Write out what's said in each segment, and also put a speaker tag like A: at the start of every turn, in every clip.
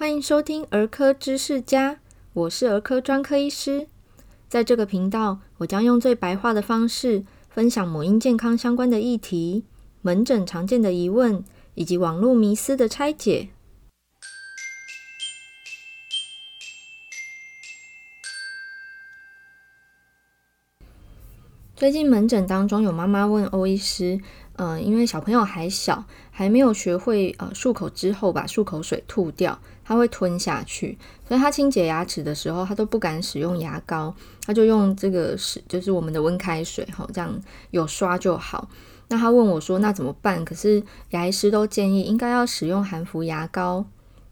A: 欢迎收听儿科知识家，我是儿科专科医师。在这个频道，我将用最白话的方式分享母婴健康相关的议题、门诊常见的疑问以及网络迷思的拆解。最近门诊当中有妈妈问欧医师。嗯、因为小朋友还小，还没有学会呃漱口之后把漱口水吐掉，他会吞下去，所以他清洁牙齿的时候，他都不敢使用牙膏，他就用这个是就是我们的温开水哈，这样有刷就好。那他问我说，那怎么办？可是牙医师都建议应该要使用含氟牙膏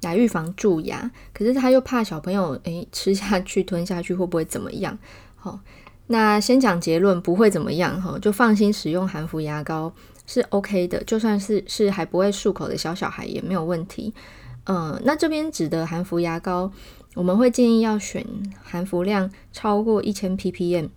A: 来预防蛀牙，可是他又怕小朋友诶吃下去吞下去会不会怎么样？好，那先讲结论，不会怎么样哈，就放心使用含氟牙膏。是 OK 的，就算是是还不会漱口的小小孩也没有问题。嗯、那这边指的含氟牙膏，我们会建议要选含氟量超过一千 ppm。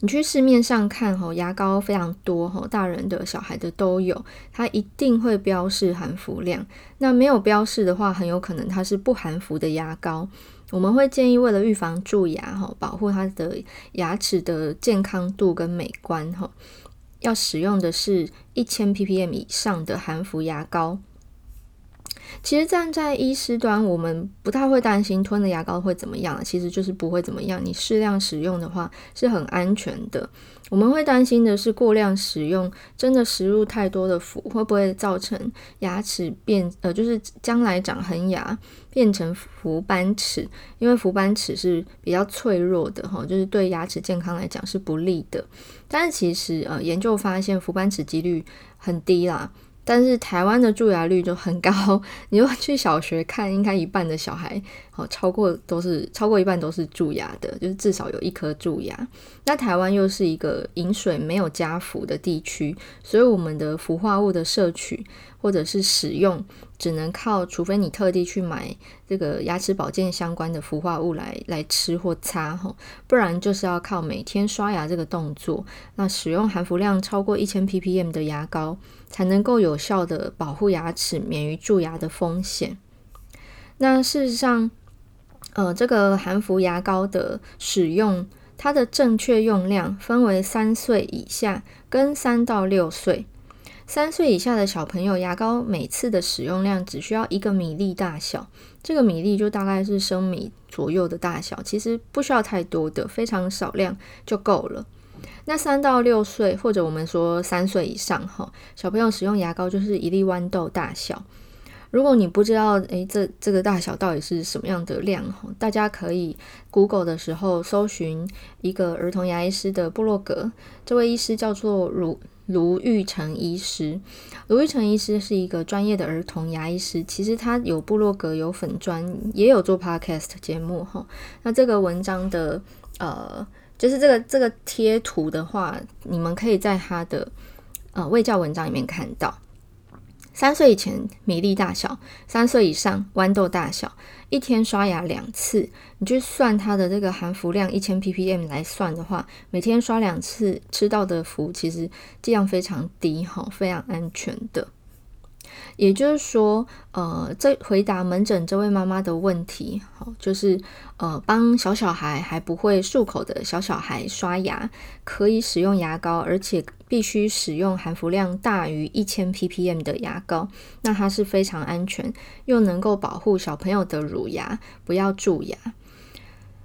A: 你去市面上看吼，牙膏非常多吼，大人的小孩的都有，它一定会标示含氟量。那没有标示的话，很有可能它是不含氟的牙膏。我们会建议为了预防蛀牙吼，保护它的牙齿的健康度跟美观吼。要使用的是一千 ppm 以上的含氟牙膏。其实站在医师端，我们不太会担心吞了牙膏会怎么样，其实就是不会怎么样。你适量使用的话是很安全的。我们会担心的是过量使用，真的食入太多的氟，会不会造成牙齿变呃，就是将来长恒牙变成氟斑齿？因为氟斑齿是比较脆弱的哈，就是对牙齿健康来讲是不利的。但是其实呃，研究发现氟斑齿几率很低啦。但是台湾的蛀牙率就很高，你如果去小学看，应该一半的小孩，哦，超过都是超过一半都是蛀牙的，就是至少有一颗蛀牙。那台湾又是一个饮水没有加氟的地区，所以我们的氟化物的摄取或者是使用，只能靠，除非你特地去买这个牙齿保健相关的氟化物来来吃或擦，吼，不然就是要靠每天刷牙这个动作，那使用含氟量超过一千 ppm 的牙膏，才能够有效的保护牙齿免于蛀牙的风险。那事实上，呃，这个含氟牙膏的使用，它的正确用量分为三岁以下跟三到六岁。三岁以下的小朋友，牙膏每次的使用量只需要一个米粒大小，这个米粒就大概是升米左右的大小，其实不需要太多的，非常少量就够了。那三到六岁，或者我们说三岁以上，哈，小朋友使用牙膏就是一粒豌豆大小。如果你不知道，诶，这这个大小到底是什么样的量，哈，大家可以 Google 的时候搜寻一个儿童牙医师的部落格，这位医师叫做卢。卢玉成医师，卢玉成医师是一个专业的儿童牙医师。其实他有部落格、有粉砖，也有做 podcast 节目哈。那这个文章的呃，就是这个这个贴图的话，你们可以在他的呃卫教文章里面看到。三岁以前米粒大小，三岁以上豌豆大小，一天刷牙两次。你去算它的这个含氟量一千 ppm 来算的话，每天刷两次吃到的氟其实剂量非常低哈，非常安全的。也就是说，呃，这回答门诊这位妈妈的问题，好，就是呃，帮小小孩还不会漱口的小小孩刷牙，可以使用牙膏，而且必须使用含氟量大于一千 ppm 的牙膏，那它是非常安全，又能够保护小朋友的乳牙不要蛀牙。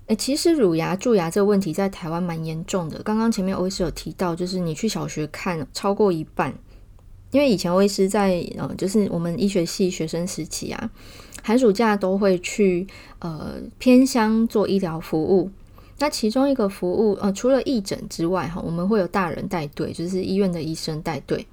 A: 诶，其实乳牙蛀牙这个问题在台湾蛮严重的。刚刚前面欧医师有提到，就是你去小学看，超过一半。因为以前我也是在呃，就是我们医学系学生时期啊，寒暑假都会去呃偏乡做医疗服务。那其中一个服务呃，除了义诊之外哈，我们会有大人带队，就是医院的医生带队。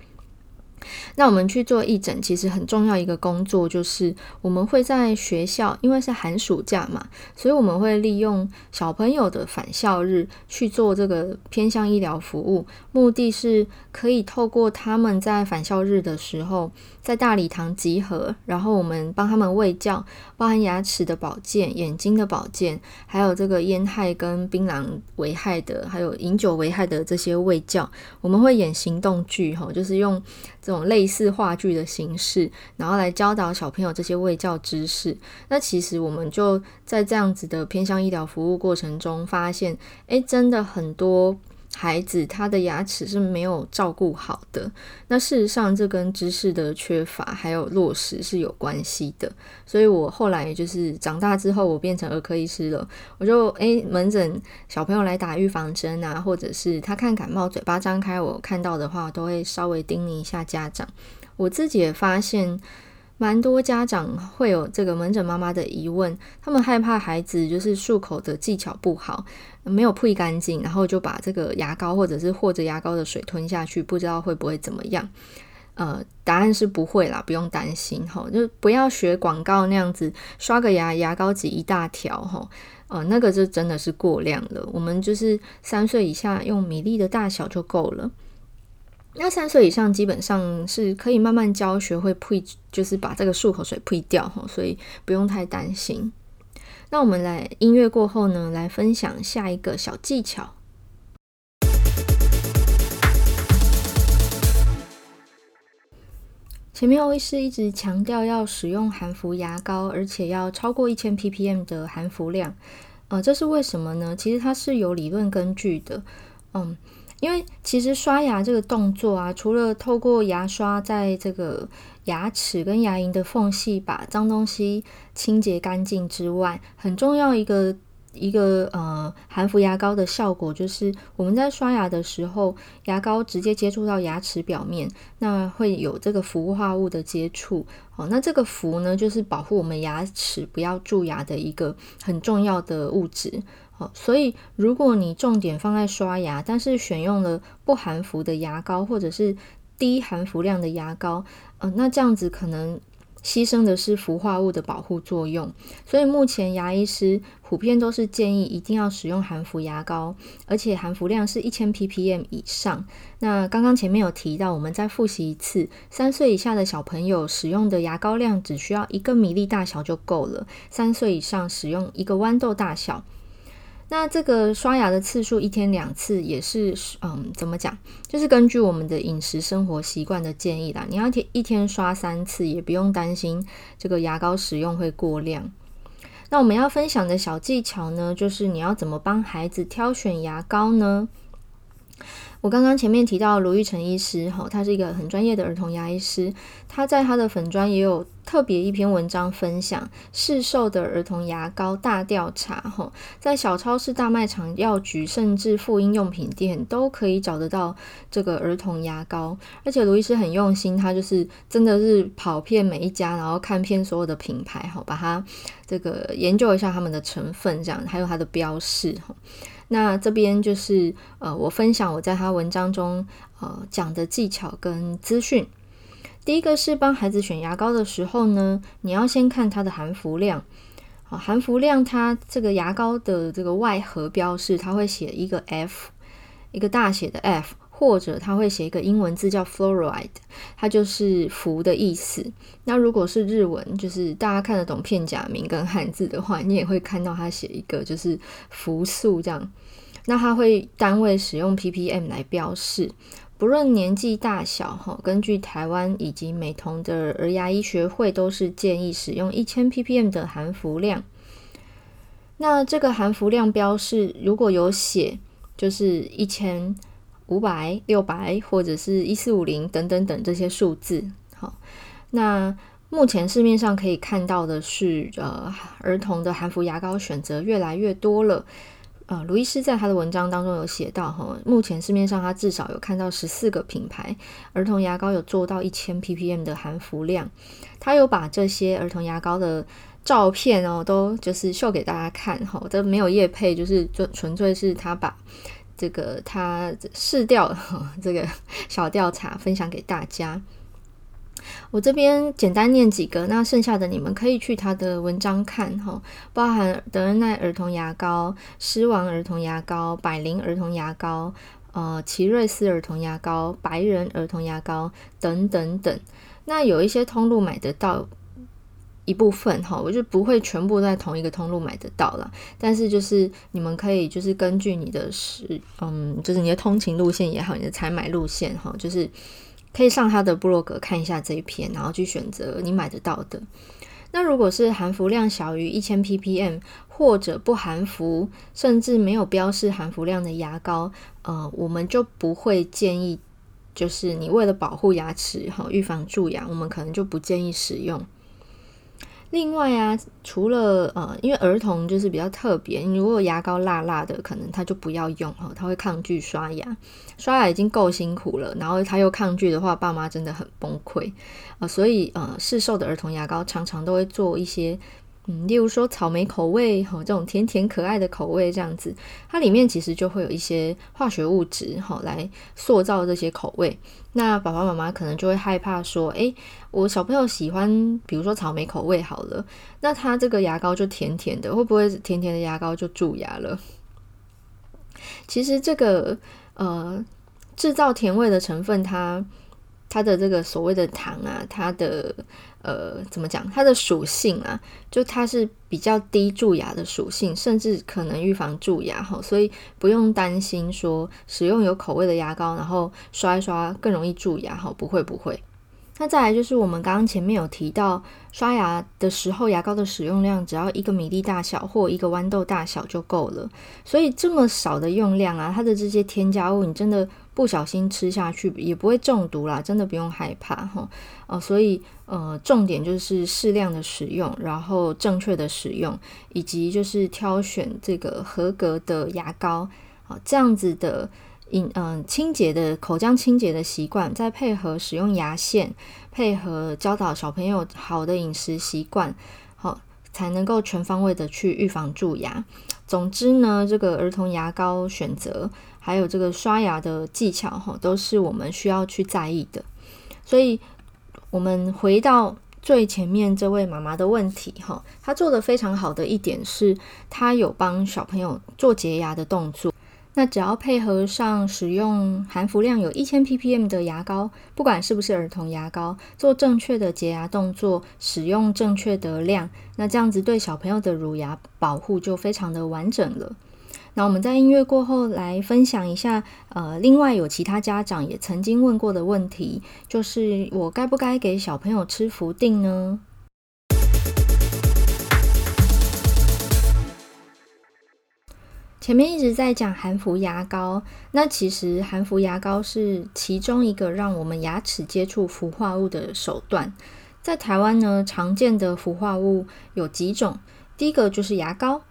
A: 那我们去做义诊，其实很重要一个工作就是我们会在学校，因为是寒暑假嘛，所以我们会利用小朋友的返校日去做这个偏向医疗服务，目的是可以透过他们在返校日的时候在大礼堂集合，然后我们帮他们卫教，包含牙齿的保健、眼睛的保健，还有这个烟害跟槟榔危害的，还有饮酒危害的这些卫教，我们会演行动剧，哈，就是用这种类似话剧的形式，然后来教导小朋友这些卫教知识。那其实我们就在这样子的偏向医疗服务过程中发现，诶，真的很多。孩子他的牙齿是没有照顾好的，那事实上这跟知识的缺乏还有落实是有关系的。所以我后来就是长大之后，我变成儿科医师了，我就诶门诊小朋友来打预防针啊，或者是他看感冒嘴巴张开，我看到的话都会稍微叮咛一下家长。我自己也发现。蛮多家长会有这个门诊妈妈的疑问，他们害怕孩子就是漱口的技巧不好，没有铺干净，然后就把这个牙膏或者是和着牙膏的水吞下去，不知道会不会怎么样？呃，答案是不会啦，不用担心哈，就不要学广告那样子刷个牙，牙膏挤一大条哈，呃，那个就真的是过量了。我们就是三岁以下用米粒的大小就够了。那三岁以上基本上是可以慢慢教学会呸，就是把这个漱口水呸掉哈，所以不用太担心。那我们来音乐过后呢，来分享下一个小技巧。前面欧医师一直强调要使用含氟牙膏，而且要超过一千 ppm 的含氟量，呃，这是为什么呢？其实它是有理论根据的，嗯。因为其实刷牙这个动作啊，除了透过牙刷在这个牙齿跟牙龈的缝隙把脏东西清洁干净之外，很重要一个一个呃含氟牙膏的效果就是我们在刷牙的时候，牙膏直接接触到牙齿表面，那会有这个氟化物的接触哦。那这个氟呢，就是保护我们牙齿不要蛀牙的一个很重要的物质。好，所以如果你重点放在刷牙，但是选用了不含氟的牙膏或者是低含氟量的牙膏，呃，那这样子可能牺牲的是氟化物的保护作用。所以目前牙医师普遍都是建议一定要使用含氟牙膏，而且含氟量是一千 ppm 以上。那刚刚前面有提到，我们再复习一次，三岁以下的小朋友使用的牙膏量只需要一个米粒大小就够了，三岁以上使用一个豌豆大小。那这个刷牙的次数一天两次也是，嗯，怎么讲？就是根据我们的饮食生活习惯的建议啦。你要一天刷三次，也不用担心这个牙膏使用会过量。那我们要分享的小技巧呢，就是你要怎么帮孩子挑选牙膏呢？我刚刚前面提到卢玉成医师，哈，他是一个很专业的儿童牙医师，他在他的粉专也有特别一篇文章分享市售的儿童牙膏大调查，哈，在小超市、大卖场、药局，甚至妇婴用品店都可以找得到这个儿童牙膏，而且卢医师很用心，他就是真的是跑遍每一家，然后看遍所有的品牌，哈，把它这个研究一下他们的成分，这样还有它的标示，哈。那这边就是呃，我分享我在他文章中呃讲的技巧跟资讯。第一个是帮孩子选牙膏的时候呢，你要先看它的含氟量。好，含氟量它这个牙膏的这个外盒标示，它会写一个 F，一个大写的 F。或者他会写一个英文字叫 fluoride，它就是氟的意思。那如果是日文，就是大家看得懂片假名跟汉字的话，你也会看到他写一个就是氟素这样。那它会单位使用 ppm 来标示，不论年纪大小哈，根据台湾以及美瞳的儿牙医学会都是建议使用一千 ppm 的含氟量。那这个含氟量标示如果有写，就是一千。五百、六百或者是一四五零等等等这些数字，好，那目前市面上可以看到的是，呃，儿童的含氟牙膏选择越来越多了。呃，卢医师在他的文章当中有写到，哈，目前市面上他至少有看到十四个品牌儿童牙膏有做到一千 ppm 的含氟量，他有把这些儿童牙膏的照片哦，都就是秀给大家看，哈，这没有业配，就是就纯粹是他把。这个他试调这个小调查分享给大家，我这边简单念几个，那剩下的你们可以去他的文章看哈，包含德恩奈儿童牙膏、狮王儿童牙膏、百灵儿童牙膏、呃奇瑞斯儿童牙膏、白人儿童牙膏等等等，那有一些通路买得到。一部分哈，我就不会全部在同一个通路买得到了，但是就是你们可以就是根据你的是嗯，就是你的通勤路线也好，你的采买路线哈，就是可以上他的部落格看一下这一篇，然后去选择你买得到的。那如果是含氟量小于一千 ppm 或者不含氟，甚至没有标示含氟量的牙膏，呃，我们就不会建议。就是你为了保护牙齿哈，预防蛀牙，我们可能就不建议使用。另外啊，除了呃，因为儿童就是比较特别，你如果牙膏辣辣的，可能他就不要用哈，他会抗拒刷牙。刷牙已经够辛苦了，然后他又抗拒的话，爸妈真的很崩溃啊，呃。所以呃，市售的儿童牙膏常常都会做一些。嗯，例如说草莓口味，哈，这种甜甜可爱的口味，这样子，它里面其实就会有一些化学物质，哈，来塑造这些口味。那爸爸妈妈可能就会害怕说，诶，我小朋友喜欢，比如说草莓口味好了，那他这个牙膏就甜甜的，会不会甜甜的牙膏就蛀牙了？其实这个呃，制造甜味的成分，它。它的这个所谓的糖啊，它的呃怎么讲？它的属性啊，就它是比较低蛀牙的属性，甚至可能预防蛀牙哈，所以不用担心说使用有口味的牙膏，然后刷一刷更容易蛀牙哈，不会不会。那再来就是我们刚刚前面有提到，刷牙的时候牙膏的使用量只要一个米粒大小或一个豌豆大小就够了，所以这么少的用量啊，它的这些添加物你真的。不小心吃下去也不会中毒啦，真的不用害怕哈。哦，所以呃，重点就是适量的使用，然后正确的使用，以及就是挑选这个合格的牙膏啊，这样子的饮嗯清洁的口腔清洁的习惯，再配合使用牙线，配合教导小朋友好的饮食习惯，好才能够全方位的去预防蛀牙。总之呢，这个儿童牙膏选择。还有这个刷牙的技巧哈，都是我们需要去在意的。所以，我们回到最前面这位妈妈的问题哈，她做得非常好的一点是，她有帮小朋友做洁牙的动作。那只要配合上使用含氟量有一千 ppm 的牙膏，不管是不是儿童牙膏，做正确的洁牙动作，使用正确的量，那这样子对小朋友的乳牙保护就非常的完整了。那我们在音乐过后来分享一下，呃，另外有其他家长也曾经问过的问题，就是我该不该给小朋友吃氟定呢？前面一直在讲含氟牙膏，那其实含氟牙膏是其中一个让我们牙齿接触氟化物的手段。在台湾呢，常见的氟化物有几种，第一个就是牙膏，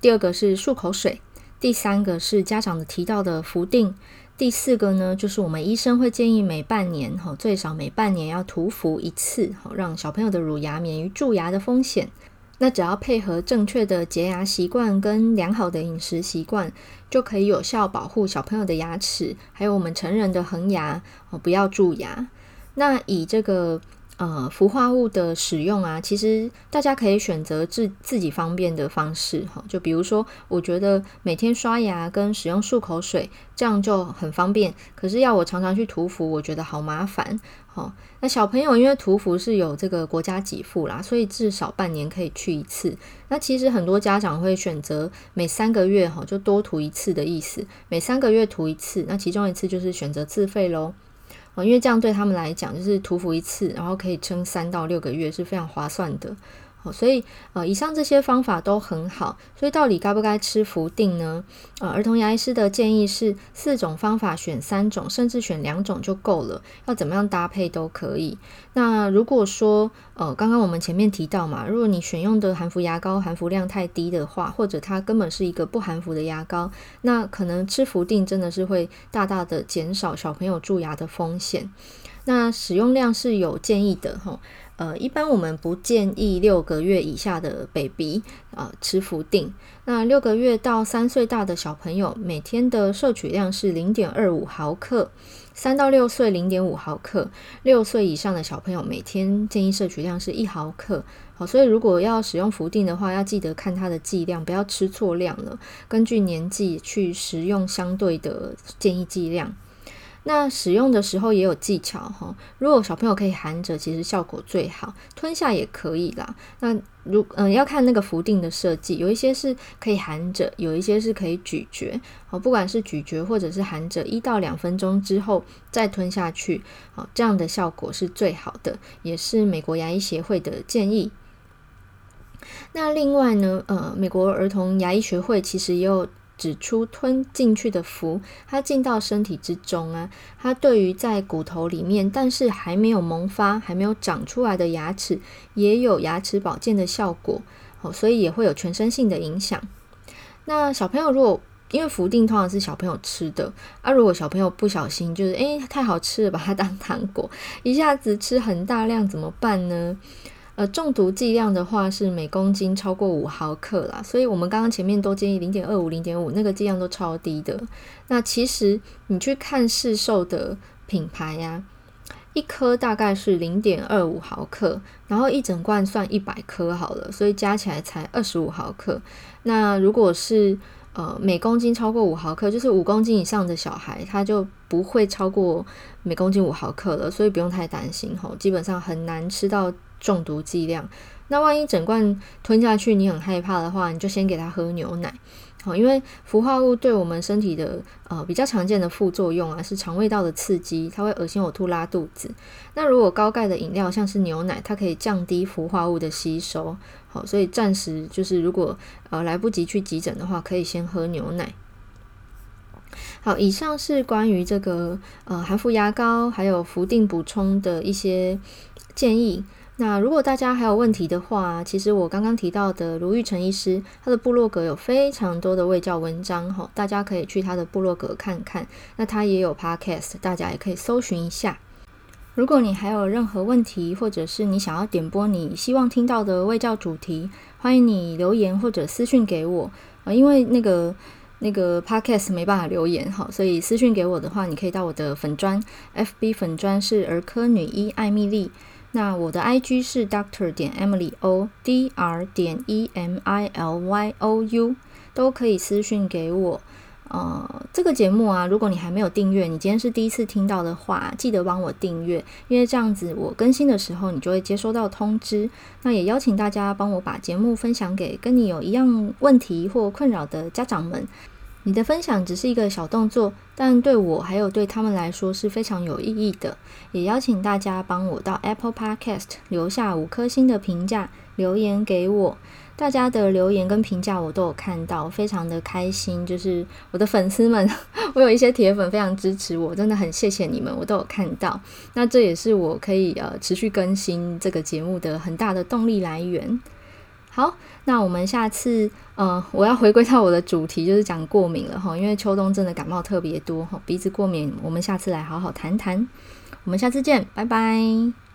A: 第二个是漱口水。第三个是家长的提到的氟定，第四个呢，就是我们医生会建议每半年哈，最少每半年要涂氟一次，好让小朋友的乳牙免于蛀牙的风险。那只要配合正确的洁牙习惯跟良好的饮食习惯，就可以有效保护小朋友的牙齿，还有我们成人的恒牙哦，不要蛀牙。那以这个。呃，氟化物的使用啊，其实大家可以选择自自己方便的方式哈。就比如说，我觉得每天刷牙跟使用漱口水这样就很方便。可是要我常常去涂氟，我觉得好麻烦。好，那小朋友因为涂氟是有这个国家给付啦，所以至少半年可以去一次。那其实很多家长会选择每三个月哈，就多涂一次的意思，每三个月涂一次。那其中一次就是选择自费喽。因为这样对他们来讲，就是涂氟一次，然后可以撑三到六个月，是非常划算的。好，所以呃，以上这些方法都很好。所以到底该不该吃氟定呢？呃，儿童牙医师的建议是四种方法选三种，甚至选两种就够了。要怎么样搭配都可以。那如果说呃，刚刚我们前面提到嘛，如果你选用的含氟牙膏含氟量太低的话，或者它根本是一个不含氟的牙膏，那可能吃氟定真的是会大大的减少小朋友蛀牙的风险。那使用量是有建议的哈。呃，一般我们不建议六个月以下的 baby 啊、呃、吃氟定。那六个月到三岁大的小朋友，每天的摄取量是零点二五毫克；三到六岁零点五毫克；六岁以上的小朋友，每天建议摄取量是一毫克。好，所以如果要使用氟定的话，要记得看它的剂量，不要吃错量了。根据年纪去食用相对的建议剂量。那使用的时候也有技巧哈。如果小朋友可以含着，其实效果最好，吞下也可以啦。那如嗯、要看那个福定的设计，有一些是可以含着，有一些是可以咀嚼。好，不管是咀嚼或者是含着，一到两分钟之后再吞下去，好，这样的效果是最好的，也是美国牙医协会的建议。那另外呢，呃，美国儿童牙医学会其实也有。指出吞进去的氟，它进到身体之中啊，它对于在骨头里面但是还没有萌发、还没有长出来的牙齿，也有牙齿保健的效果，哦，所以也会有全身性的影响。那小朋友如果因为氟定通常是小朋友吃的，啊，如果小朋友不小心就是诶太好吃了，把它当糖果，一下子吃很大量怎么办呢？呃，中毒剂量的话是每公斤超过五毫克啦，所以我们刚刚前面都建议零点二五、零点五，那个剂量都超低的。那其实你去看市售的品牌呀、一颗大概是零点二五毫克，然后一整罐算一百颗好了，所以加起来才二十五毫克。那如果是呃每公斤超过五毫克，就是五公斤以上的小孩，他就不会超过每公斤五毫克了，所以不用太担心吼，基本上很难吃到。中毒剂量，那万一整罐吞下去，你很害怕的话，你就先给他喝牛奶，好，因为氟化物对我们身体的呃比较常见的副作用啊，是肠胃道的刺激，它会恶心、呕吐、拉肚子。那如果高钙的饮料，像是牛奶，它可以降低氟化物的吸收，好，所以暂时就是如果呃来不及去急诊的话，可以先喝牛奶。好，以上是关于这个呃含氟牙膏还有氟定补充的一些建议。那如果大家还有问题的话，其实我刚刚提到的卢昱丞医师，他的部落格有非常多的卫教文章哈，大家可以去他的部落格看看。那他也有 podcast，大家也可以搜寻一下。如果你还有任何问题，或者是你想要点播你希望听到的卫教主题，欢迎你留言或者私讯给我啊。因为那个那个 podcast 没办法留言哈，所以私讯给我的话，你可以到我的粉砖，FB 粉砖是儿科女医艾米丽。那我的 IG 是 Doctor 点 Emily O，D R 点 E M I L Y O U，都可以私讯给我。呃，这个节目啊，如果你还没有订阅，你今天是第一次听到的话，记得帮我订阅，因为这样子我更新的时候，你就会接收到通知。那也邀请大家帮我把节目分享给跟你有一样问题或困扰的家长们。你的分享只是一个小动作，但对我还有对他们来说是非常有意义的。也邀请大家帮我到 Apple Podcast 留下五颗星的评价，留言给我。大家的留言跟评价我都有看到，非常的开心。就是我的粉丝们，我有一些铁粉非常支持我，真的很谢谢你们，我都有看到。那这也是我可以呃持续更新这个节目的很大的动力来源。好，那我们下次，嗯，我要回归到我的主题，就是讲过敏了哈，因为秋冬真的感冒特别多哈，鼻子过敏，我们下次来好好谈谈。我们下次见，拜拜。